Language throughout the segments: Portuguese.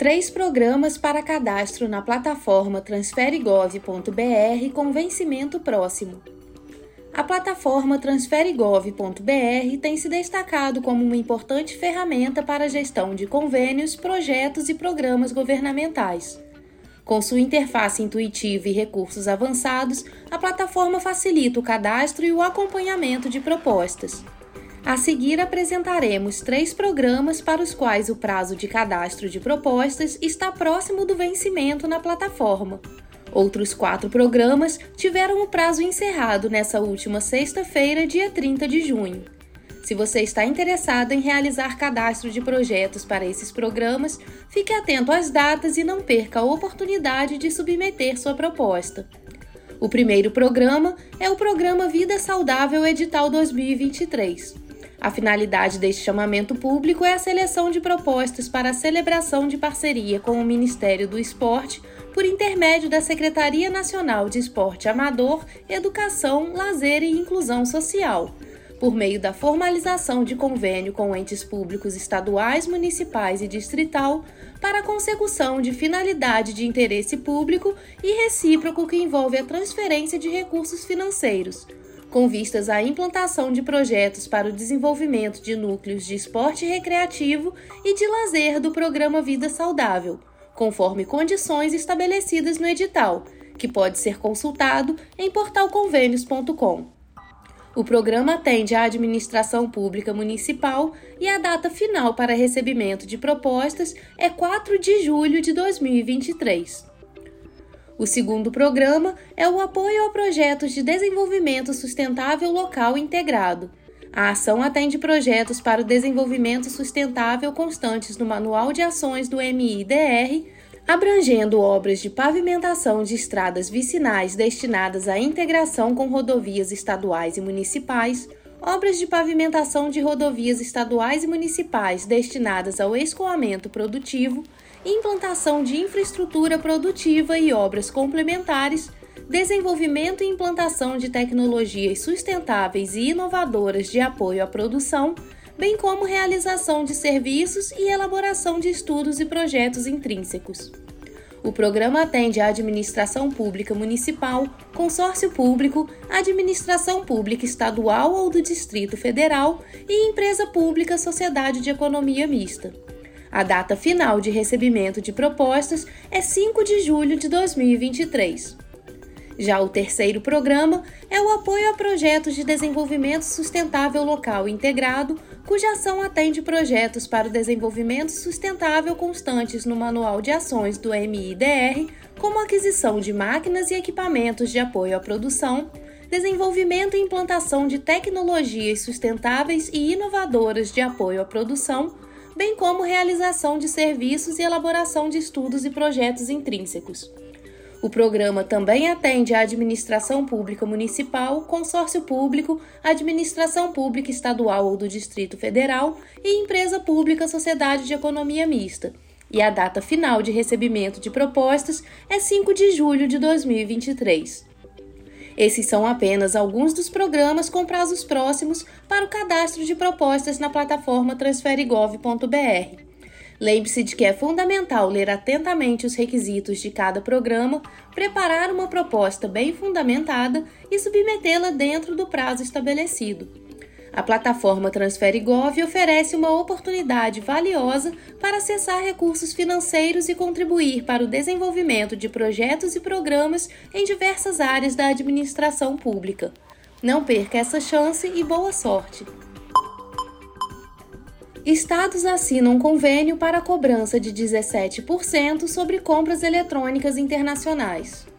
três programas para cadastro na plataforma transferegov.br com vencimento próximo. A plataforma transferegov.br tem se destacado como uma importante ferramenta para a gestão de convênios, projetos e programas governamentais. Com sua interface intuitiva e recursos avançados, a plataforma facilita o cadastro e o acompanhamento de propostas. A seguir, apresentaremos três programas para os quais o prazo de cadastro de propostas está próximo do vencimento na plataforma. Outros quatro programas tiveram o prazo encerrado nessa última sexta-feira, dia 30 de junho. Se você está interessado em realizar cadastro de projetos para esses programas, fique atento às datas e não perca a oportunidade de submeter sua proposta. O primeiro programa é o Programa Vida Saudável Edital 2023. A finalidade deste chamamento público é a seleção de propostas para a celebração de parceria com o Ministério do Esporte por intermédio da Secretaria Nacional de Esporte Amador, Educação, Lazer e Inclusão Social, por meio da formalização de convênio com entes públicos estaduais, municipais e distrital para a consecução de finalidade de interesse público e recíproco que envolve a transferência de recursos financeiros com vistas à implantação de projetos para o desenvolvimento de núcleos de esporte recreativo e de lazer do programa Vida Saudável, conforme condições estabelecidas no edital, que pode ser consultado em portalconvênios.com. O programa atende à administração pública municipal e a data final para recebimento de propostas é 4 de julho de 2023. O segundo programa é o apoio a projetos de desenvolvimento sustentável local integrado. A ação atende projetos para o desenvolvimento sustentável constantes no Manual de Ações do MIDR, abrangendo obras de pavimentação de estradas vicinais destinadas à integração com rodovias estaduais e municipais, obras de pavimentação de rodovias estaduais e municipais destinadas ao escoamento produtivo, implantação de infraestrutura produtiva e obras complementares, desenvolvimento e implantação de tecnologias sustentáveis e inovadoras de apoio à produção, bem como realização de serviços e elaboração de estudos e projetos intrínsecos. O programa atende a administração pública municipal, consórcio público, administração pública estadual ou do Distrito Federal e empresa pública sociedade de economia mista. A data final de recebimento de propostas é 5 de julho de 2023. Já o terceiro programa é o apoio a projetos de desenvolvimento sustentável local integrado, cuja ação atende projetos para o desenvolvimento sustentável constantes no Manual de Ações do MIDR, como aquisição de máquinas e equipamentos de apoio à produção, desenvolvimento e implantação de tecnologias sustentáveis e inovadoras de apoio à produção, bem como realização de serviços e elaboração de estudos e projetos intrínsecos. O programa também atende à administração pública municipal, consórcio público, administração pública estadual ou do Distrito Federal e empresa pública sociedade de economia mista. E a data final de recebimento de propostas é 5 de julho de 2023. Esses são apenas alguns dos programas com prazos próximos para o cadastro de propostas na plataforma transferegov.br. Lembre-se de que é fundamental ler atentamente os requisitos de cada programa, preparar uma proposta bem fundamentada e submetê-la dentro do prazo estabelecido. A plataforma TransfereGov oferece uma oportunidade valiosa para acessar recursos financeiros e contribuir para o desenvolvimento de projetos e programas em diversas áreas da administração pública. Não perca essa chance e boa sorte! Estados assinam convênio para a cobrança de 17% sobre compras eletrônicas internacionais.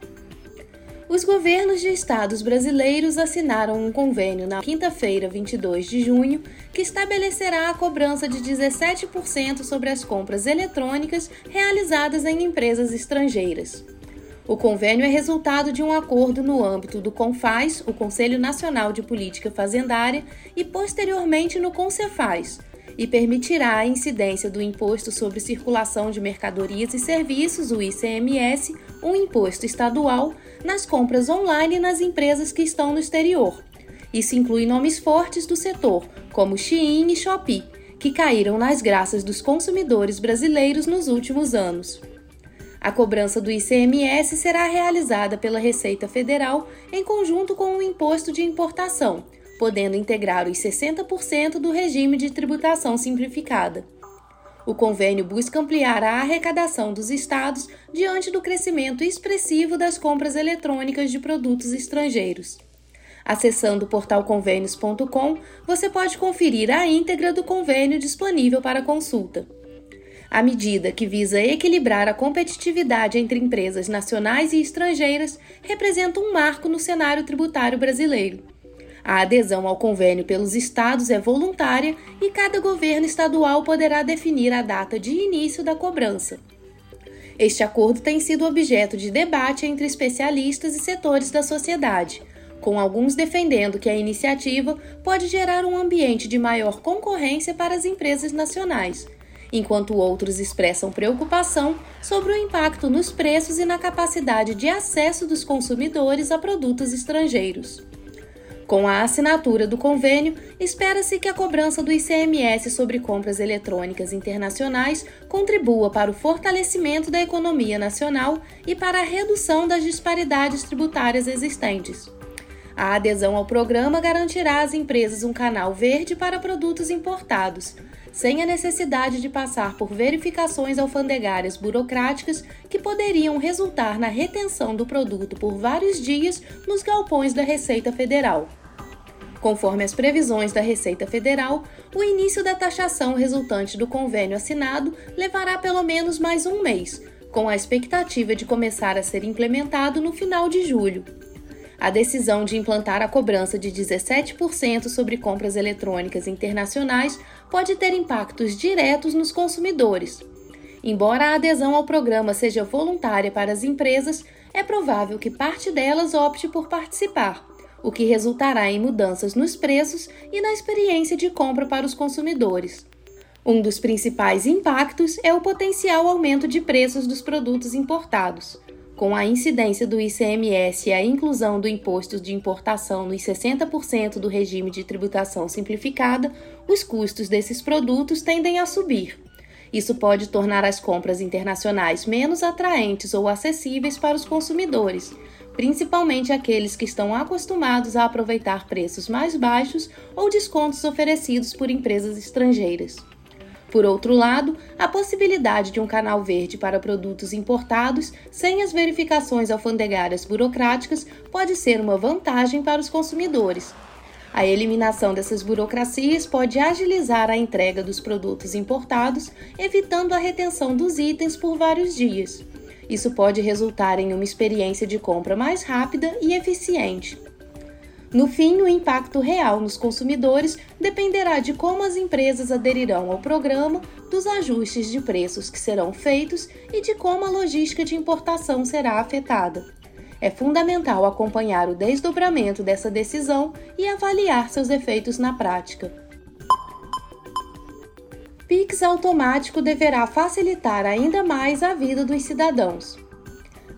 Os governos de estados brasileiros assinaram um convênio na quinta-feira, 22 de junho, que estabelecerá a cobrança de 17% sobre as compras eletrônicas realizadas em empresas estrangeiras. O convênio é resultado de um acordo no âmbito do CONFAS, o Conselho Nacional de Política Fazendária, e posteriormente no CONCEFAS, e permitirá a incidência do Imposto sobre Circulação de Mercadorias e Serviços, o ICMS, um imposto estadual, nas compras online nas empresas que estão no exterior. Isso inclui nomes fortes do setor, como Shein e Shopee, que caíram nas graças dos consumidores brasileiros nos últimos anos. A cobrança do ICMS será realizada pela Receita Federal em conjunto com o imposto de importação, podendo integrar os 60% do regime de tributação simplificada. O convênio busca ampliar a arrecadação dos estados diante do crescimento expressivo das compras eletrônicas de produtos estrangeiros. Acessando o portal convênios.com, você pode conferir a íntegra do convênio disponível para consulta. A medida que visa equilibrar a competitividade entre empresas nacionais e estrangeiras representa um marco no cenário tributário brasileiro. A adesão ao convênio pelos estados é voluntária e cada governo estadual poderá definir a data de início da cobrança. Este acordo tem sido objeto de debate entre especialistas e setores da sociedade, com alguns defendendo que a iniciativa pode gerar um ambiente de maior concorrência para as empresas nacionais enquanto outros expressam preocupação sobre o impacto nos preços e na capacidade de acesso dos consumidores a produtos estrangeiros. Com a assinatura do convênio, espera-se que a cobrança do ICMS sobre compras eletrônicas internacionais contribua para o fortalecimento da economia nacional e para a redução das disparidades tributárias existentes. A adesão ao programa garantirá às empresas um canal verde para produtos importados, sem a necessidade de passar por verificações alfandegárias burocráticas que poderiam resultar na retenção do produto por vários dias nos galpões da Receita Federal. Conforme as previsões da Receita Federal, o início da taxação resultante do convênio assinado levará pelo menos mais um mês, com a expectativa de começar a ser implementado no final de julho. A decisão de implantar a cobrança de 17% sobre compras eletrônicas internacionais pode ter impactos diretos nos consumidores. Embora a adesão ao programa seja voluntária para as empresas, é provável que parte delas opte por participar, o que resultará em mudanças nos preços e na experiência de compra para os consumidores. Um dos principais impactos é o potencial aumento de preços dos produtos importados. Com a incidência do ICMS e a inclusão do imposto de importação nos 60% do regime de tributação simplificada, os custos desses produtos tendem a subir. Isso pode tornar as compras internacionais menos atraentes ou acessíveis para os consumidores, principalmente aqueles que estão acostumados a aproveitar preços mais baixos ou descontos oferecidos por empresas estrangeiras. Por outro lado, a possibilidade de um canal verde para produtos importados sem as verificações alfandegárias burocráticas pode ser uma vantagem para os consumidores. A eliminação dessas burocracias pode agilizar a entrega dos produtos importados, evitando a retenção dos itens por vários dias. Isso pode resultar em uma experiência de compra mais rápida e eficiente. No fim, o impacto real nos consumidores dependerá de como as empresas aderirão ao programa, dos ajustes de preços que serão feitos e de como a logística de importação será afetada. É fundamental acompanhar o desdobramento dessa decisão e avaliar seus efeitos na prática. Pix automático deverá facilitar ainda mais a vida dos cidadãos.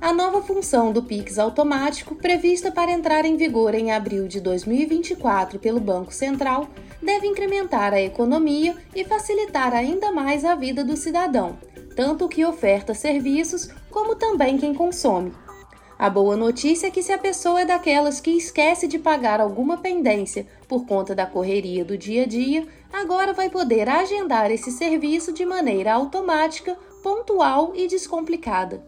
A nova função do Pix automático, prevista para entrar em vigor em abril de 2024 pelo Banco Central, deve incrementar a economia e facilitar ainda mais a vida do cidadão, tanto que oferta serviços como também quem consome. A boa notícia é que se a pessoa é daquelas que esquece de pagar alguma pendência por conta da correria do dia a dia, agora vai poder agendar esse serviço de maneira automática, pontual e descomplicada.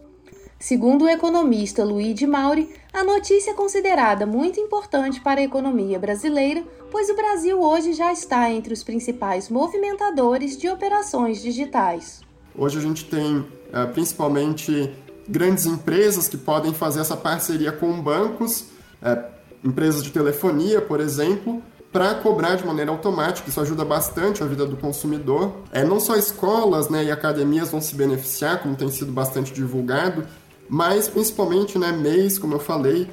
Segundo o economista Luigi Mauri, a notícia é considerada muito importante para a economia brasileira, pois o Brasil hoje já está entre os principais movimentadores de operações digitais. Hoje a gente tem eh, principalmente grandes empresas que podem fazer essa parceria com bancos, eh, empresas de telefonia, por exemplo, para cobrar de maneira automática. Isso ajuda bastante a vida do consumidor. É, não só escolas né, e academias vão se beneficiar, como tem sido bastante divulgado, mas principalmente né, MEIs, como eu falei,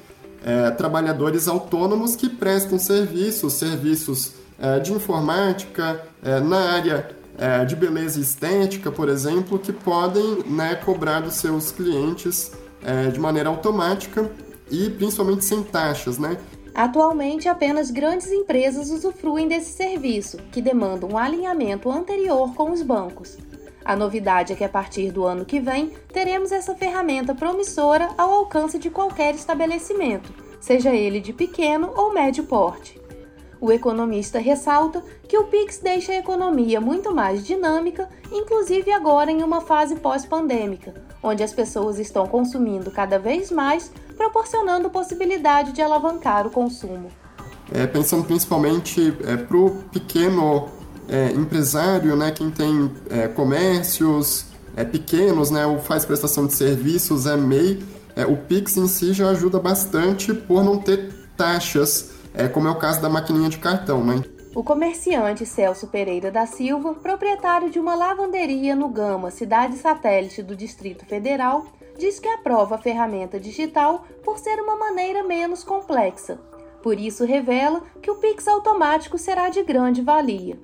é, trabalhadores autônomos que prestam serviços, serviços é, de informática, é, na área é, de beleza estética, por exemplo, que podem né, cobrar dos seus clientes é, de maneira automática e principalmente sem taxas, né? Atualmente, apenas grandes empresas usufruem desse serviço, que demanda um alinhamento anterior com os bancos. A novidade é que a partir do ano que vem teremos essa ferramenta promissora ao alcance de qualquer estabelecimento, seja ele de pequeno ou médio porte. O economista ressalta que o Pix deixa a economia muito mais dinâmica, inclusive agora em uma fase pós-pandêmica, onde as pessoas estão consumindo cada vez mais, proporcionando possibilidade de alavancar o consumo. É, pensando principalmente é, para o pequeno é, empresário, né, quem tem é, comércios é, pequenos, né, ou faz prestação de serviços, é MEI, é, o Pix em si já ajuda bastante por não ter taxas, é, como é o caso da maquininha de cartão. Né? O comerciante Celso Pereira da Silva, proprietário de uma lavanderia no Gama, cidade satélite do Distrito Federal, diz que aprova a ferramenta digital por ser uma maneira menos complexa. Por isso, revela que o Pix automático será de grande valia.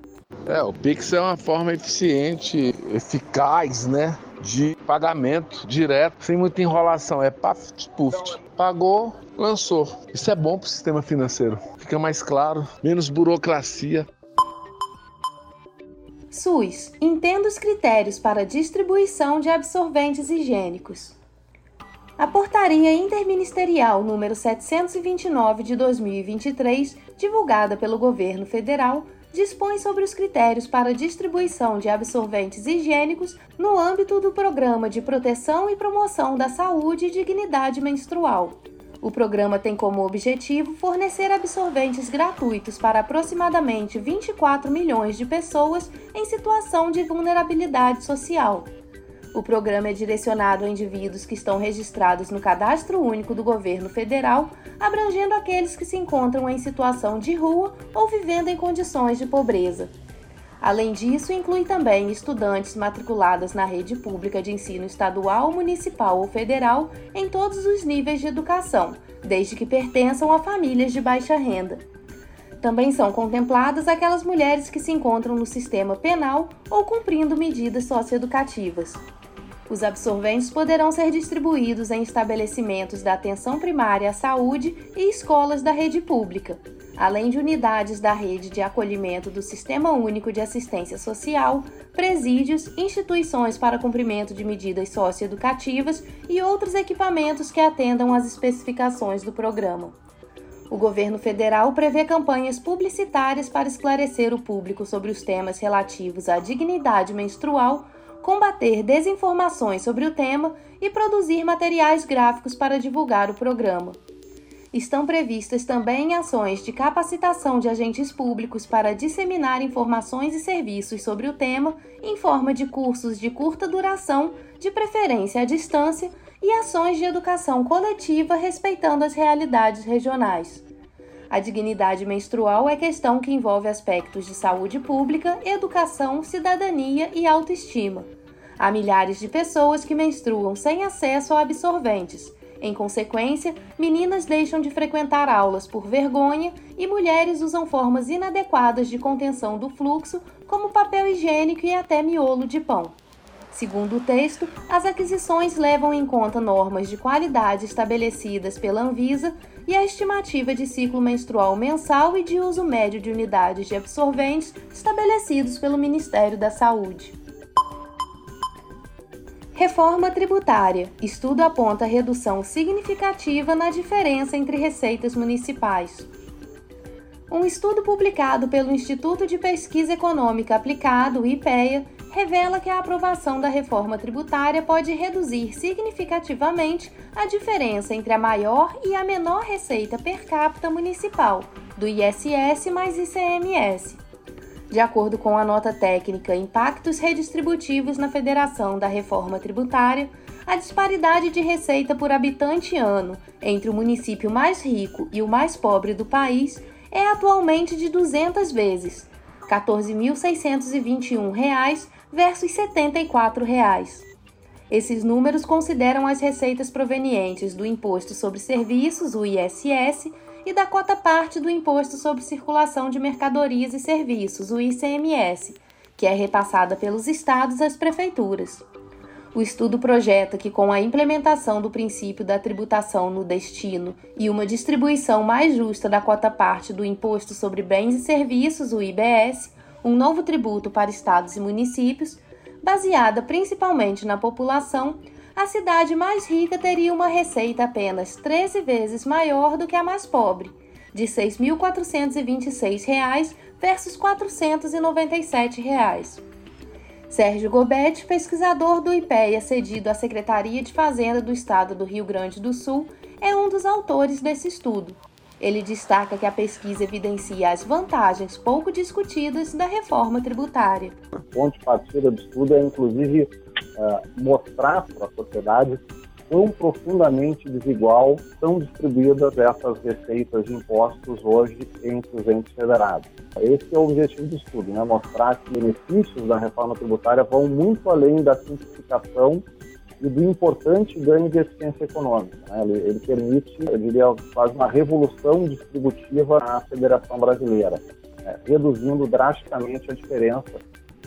É, o Pix é uma forma eficiente, eficaz, né? De pagamento direto, sem muita enrolação. É paf, puf. Pagou, lançou. Isso é bom para o sistema financeiro. Fica mais claro, menos burocracia. SUS entenda os critérios para distribuição de absorventes higiênicos. A Portaria Interministerial número 729 de 2023, divulgada pelo governo federal, dispõe sobre os critérios para distribuição de absorventes higiênicos no âmbito do Programa de Proteção e Promoção da Saúde e Dignidade Menstrual. O programa tem como objetivo fornecer absorventes gratuitos para aproximadamente 24 milhões de pessoas em situação de vulnerabilidade social. O programa é direcionado a indivíduos que estão registrados no Cadastro Único do Governo Federal, abrangendo aqueles que se encontram em situação de rua ou vivendo em condições de pobreza. Além disso, inclui também estudantes matriculadas na rede pública de ensino estadual, municipal ou federal em todos os níveis de educação, desde que pertençam a famílias de baixa renda. Também são contempladas aquelas mulheres que se encontram no sistema penal ou cumprindo medidas socioeducativas. Os absorventes poderão ser distribuídos em estabelecimentos da atenção primária à saúde e escolas da rede pública, além de unidades da rede de acolhimento do Sistema Único de Assistência Social, presídios, instituições para cumprimento de medidas socioeducativas e outros equipamentos que atendam às especificações do programa. O governo federal prevê campanhas publicitárias para esclarecer o público sobre os temas relativos à dignidade menstrual combater desinformações sobre o tema e produzir materiais gráficos para divulgar o programa. Estão previstas também ações de capacitação de agentes públicos para disseminar informações e serviços sobre o tema em forma de cursos de curta duração, de preferência à distância, e ações de educação coletiva respeitando as realidades regionais. A dignidade menstrual é questão que envolve aspectos de saúde pública, educação, cidadania e autoestima. Há milhares de pessoas que menstruam sem acesso a absorventes. Em consequência, meninas deixam de frequentar aulas por vergonha e mulheres usam formas inadequadas de contenção do fluxo, como papel higiênico e até miolo de pão. Segundo o texto, as aquisições levam em conta normas de qualidade estabelecidas pela Anvisa e a estimativa de ciclo menstrual mensal e de uso médio de unidades de absorventes estabelecidos pelo Ministério da Saúde. Reforma tributária. Estudo aponta redução significativa na diferença entre receitas municipais. Um estudo publicado pelo Instituto de Pesquisa Econômica Aplicado, IPEA, revela que a aprovação da reforma tributária pode reduzir significativamente a diferença entre a maior e a menor receita per capita municipal, do ISS mais ICMS. De acordo com a nota técnica Impactos Redistributivos na Federação da Reforma Tributária, a disparidade de receita por habitante ano entre o município mais rico e o mais pobre do país é atualmente de 200 vezes, R$ 14.621 versus 74 reais. Esses números consideram as receitas provenientes do Imposto sobre Serviços, o ISS, e da cota parte do Imposto sobre Circulação de Mercadorias e Serviços, o ICMS, que é repassada pelos estados às prefeituras. O estudo projeta que, com a implementação do princípio da tributação no destino e uma distribuição mais justa da cota parte do Imposto sobre Bens e Serviços, o IBS, um novo tributo para estados e municípios, baseada principalmente na população, a cidade mais rica teria uma receita apenas 13 vezes maior do que a mais pobre, de R$ 6.426 versus 497 reais. Sérgio Gobetti, pesquisador do IPEA cedido à Secretaria de Fazenda do Estado do Rio Grande do Sul, é um dos autores desse estudo. Ele destaca que a pesquisa evidencia as vantagens pouco discutidas da reforma tributária. A ponto de partida do estudo é, inclusive, uh, mostrar para a sociedade quão profundamente desigual são distribuídas essas receitas de impostos hoje entre os entes federados. Esse é o objetivo do estudo, né? mostrar que os benefícios da reforma tributária vão muito além da simplificação e do importante ganho de eficiência econômica. Né? Ele, ele, permite, eu diria, quase uma revolução distributiva na Federação Brasileira, né? reduzindo drasticamente a diferença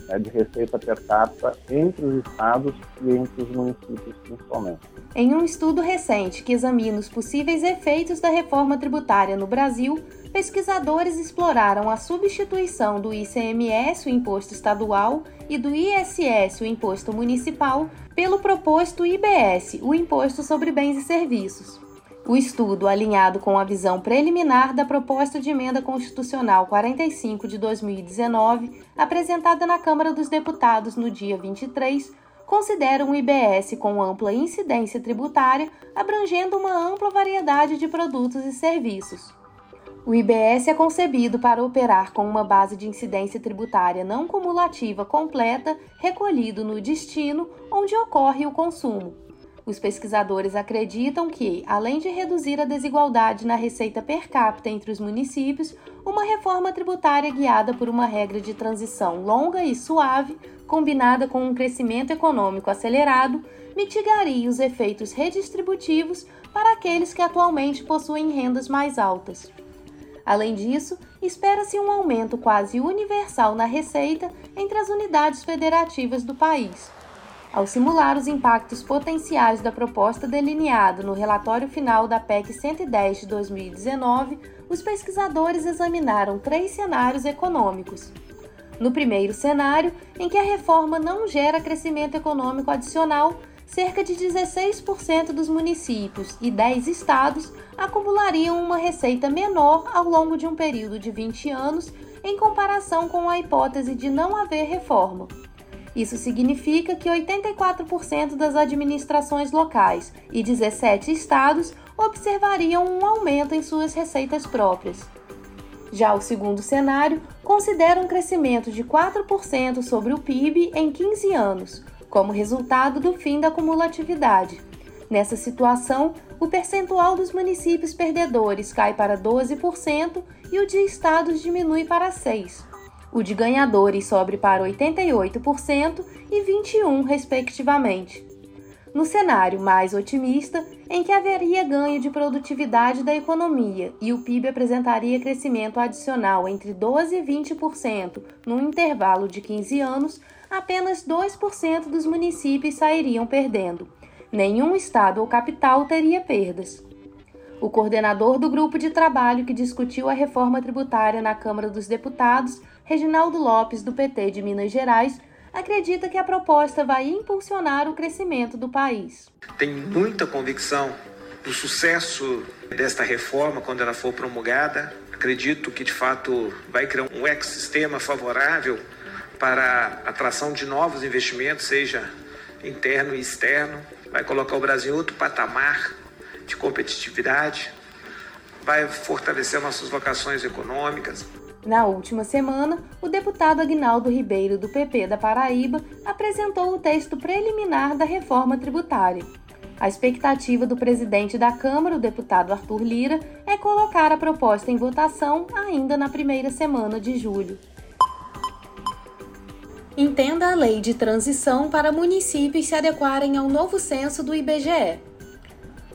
né, de receita per capita entre os estados e entre os municípios, principalmente. Em um estudo recente que examina os possíveis efeitos da reforma tributária no Brasil, pesquisadores exploraram a substituição do ICMS, o imposto estadual, e do ISS, o imposto municipal, pelo proposto IBS, o Imposto sobre Bens e Serviços. O estudo, alinhado com a visão preliminar da proposta de emenda constitucional 45 de 2019, apresentada na Câmara dos Deputados no dia 23, considera um IBS com ampla incidência tributária, abrangendo uma ampla variedade de produtos e serviços. O IBS é concebido para operar com uma base de incidência tributária não cumulativa completa, recolhido no destino onde ocorre o consumo, os pesquisadores acreditam que, além de reduzir a desigualdade na receita per capita entre os municípios, uma reforma tributária guiada por uma regra de transição longa e suave, combinada com um crescimento econômico acelerado, mitigaria os efeitos redistributivos para aqueles que atualmente possuem rendas mais altas. Além disso, espera-se um aumento quase universal na receita entre as unidades federativas do país ao simular os impactos potenciais da proposta delineada no relatório final da PEC 110 de 2019, os pesquisadores examinaram três cenários econômicos. No primeiro cenário, em que a reforma não gera crescimento econômico adicional, cerca de 16% dos municípios e 10 estados acumulariam uma receita menor ao longo de um período de 20 anos, em comparação com a hipótese de não haver reforma. Isso significa que 84% das administrações locais e 17 estados observariam um aumento em suas receitas próprias. Já o segundo cenário considera um crescimento de 4% sobre o PIB em 15 anos, como resultado do fim da cumulatividade. Nessa situação, o percentual dos municípios perdedores cai para 12% e o de estados diminui para 6%. O de ganhadores sobe para 88% e 21%, respectivamente. No cenário mais otimista, em que haveria ganho de produtividade da economia e o PIB apresentaria crescimento adicional entre 12% e 20% num intervalo de 15 anos, apenas 2% dos municípios sairiam perdendo. Nenhum estado ou capital teria perdas. O coordenador do grupo de trabalho que discutiu a reforma tributária na Câmara dos Deputados Reginaldo Lopes, do PT de Minas Gerais, acredita que a proposta vai impulsionar o crescimento do país. Tenho muita convicção do sucesso desta reforma quando ela for promulgada. Acredito que de fato vai criar um ecossistema favorável para a atração de novos investimentos, seja interno e externo. Vai colocar o Brasil em outro patamar de competitividade, vai fortalecer nossas vocações econômicas, na última semana, o deputado Agnaldo Ribeiro, do PP da Paraíba, apresentou o texto preliminar da reforma tributária. A expectativa do presidente da Câmara, o deputado Arthur Lira, é colocar a proposta em votação ainda na primeira semana de julho. Entenda a lei de transição para municípios se adequarem ao novo censo do IBGE.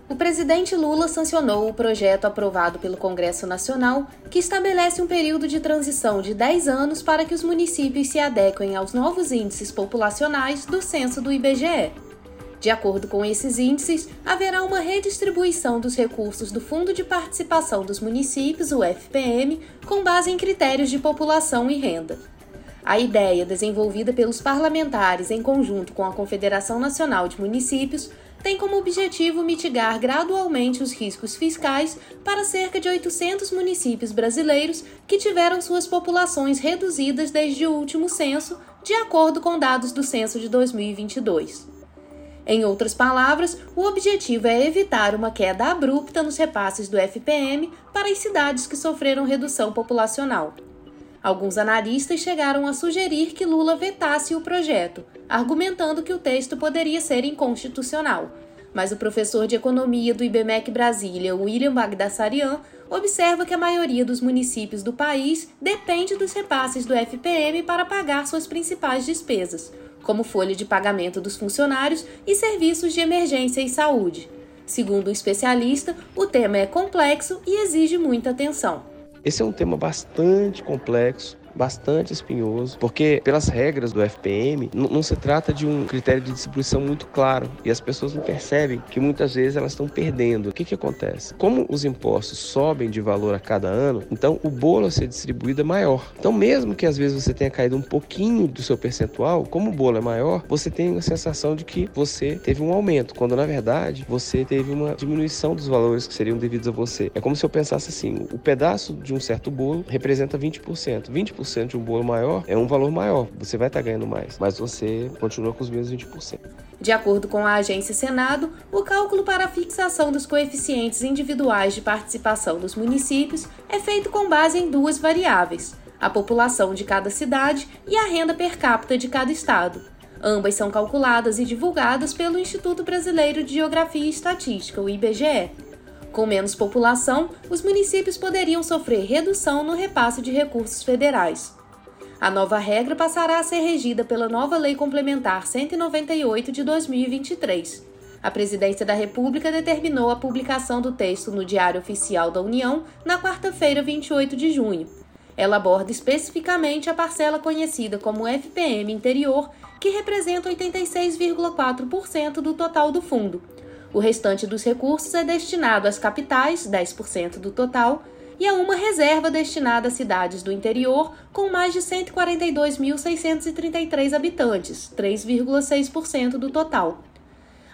O presidente Lula sancionou o projeto aprovado pelo Congresso Nacional que estabelece um período de transição de 10 anos para que os municípios se adequem aos novos índices populacionais do censo do IBGE. De acordo com esses índices, haverá uma redistribuição dos recursos do Fundo de Participação dos Municípios, o FPM, com base em critérios de população e renda. A ideia, desenvolvida pelos parlamentares em conjunto com a Confederação Nacional de Municípios, tem como objetivo mitigar gradualmente os riscos fiscais para cerca de 800 municípios brasileiros que tiveram suas populações reduzidas desde o último censo, de acordo com dados do censo de 2022. Em outras palavras, o objetivo é evitar uma queda abrupta nos repasses do FPM para as cidades que sofreram redução populacional. Alguns analistas chegaram a sugerir que Lula vetasse o projeto, argumentando que o texto poderia ser inconstitucional. Mas o professor de economia do IBMEC Brasília, William Bagdassarian, observa que a maioria dos municípios do país depende dos repasses do FPM para pagar suas principais despesas, como folha de pagamento dos funcionários e serviços de emergência e saúde. Segundo o especialista, o tema é complexo e exige muita atenção. Esse é um tema bastante complexo, bastante espinhoso, porque pelas regras do FPM não se trata de um critério de distribuição muito claro e as pessoas não percebem que muitas vezes elas estão perdendo. O que, que acontece? Como os impostos sobem de valor a cada ano, então o bolo a ser distribuído é maior. Então, mesmo que às vezes você tenha caído um pouquinho do seu percentual, como o bolo é maior, você tem a sensação de que você teve um aumento, quando na verdade você teve uma diminuição dos valores que seriam devidos a você. É como se eu pensasse assim: o pedaço de um certo bolo representa 20%. 20% 20% de um bolo maior, é um valor maior. Você vai estar tá ganhando mais, mas você continua com os mesmos 20%. De acordo com a agência Senado, o cálculo para a fixação dos coeficientes individuais de participação dos municípios é feito com base em duas variáveis: a população de cada cidade e a renda per capita de cada estado. Ambas são calculadas e divulgadas pelo Instituto Brasileiro de Geografia e Estatística, o IBGE. Com menos população, os municípios poderiam sofrer redução no repasse de recursos federais. A nova regra passará a ser regida pela nova Lei Complementar 198 de 2023. A Presidência da República determinou a publicação do texto no Diário Oficial da União na quarta-feira, 28 de junho. Ela aborda especificamente a parcela conhecida como FPM interior, que representa 86,4% do total do fundo o restante dos recursos é destinado às capitais, 10% do total, e a uma reserva destinada a cidades do interior com mais de 142.633 habitantes, 3,6% do total.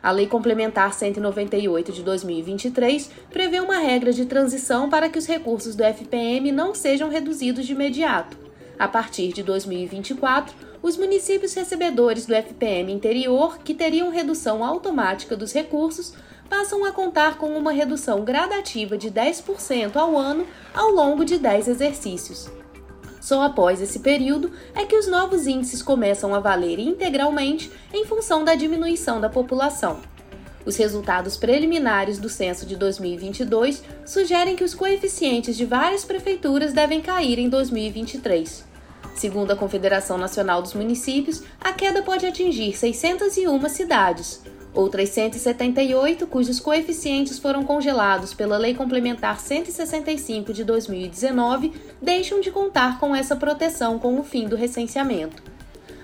A Lei Complementar 198 de 2023 prevê uma regra de transição para que os recursos do FPM não sejam reduzidos de imediato. A partir de 2024, os municípios recebedores do FPM interior, que teriam redução automática dos recursos, passam a contar com uma redução gradativa de 10% ao ano ao longo de 10 exercícios. Só após esse período é que os novos índices começam a valer integralmente em função da diminuição da população. Os resultados preliminares do censo de 2022 sugerem que os coeficientes de várias prefeituras devem cair em 2023. Segundo a Confederação Nacional dos Municípios, a queda pode atingir 601 cidades. Outras 178, cujos coeficientes foram congelados pela Lei Complementar 165 de 2019, deixam de contar com essa proteção com o fim do recenseamento.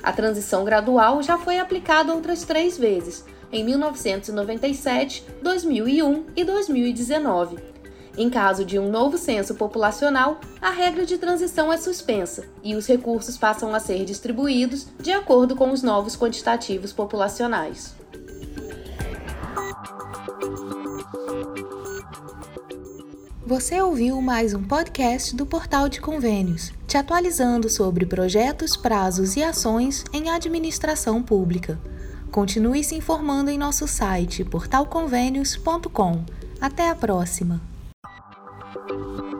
A transição gradual já foi aplicada outras três vezes, em 1997, 2001 e 2019. Em caso de um novo censo populacional, a regra de transição é suspensa e os recursos passam a ser distribuídos de acordo com os novos quantitativos populacionais. Você ouviu mais um podcast do Portal de Convênios, te atualizando sobre projetos, prazos e ações em administração pública. Continue se informando em nosso site portalconvênios.com. Até a próxima! You.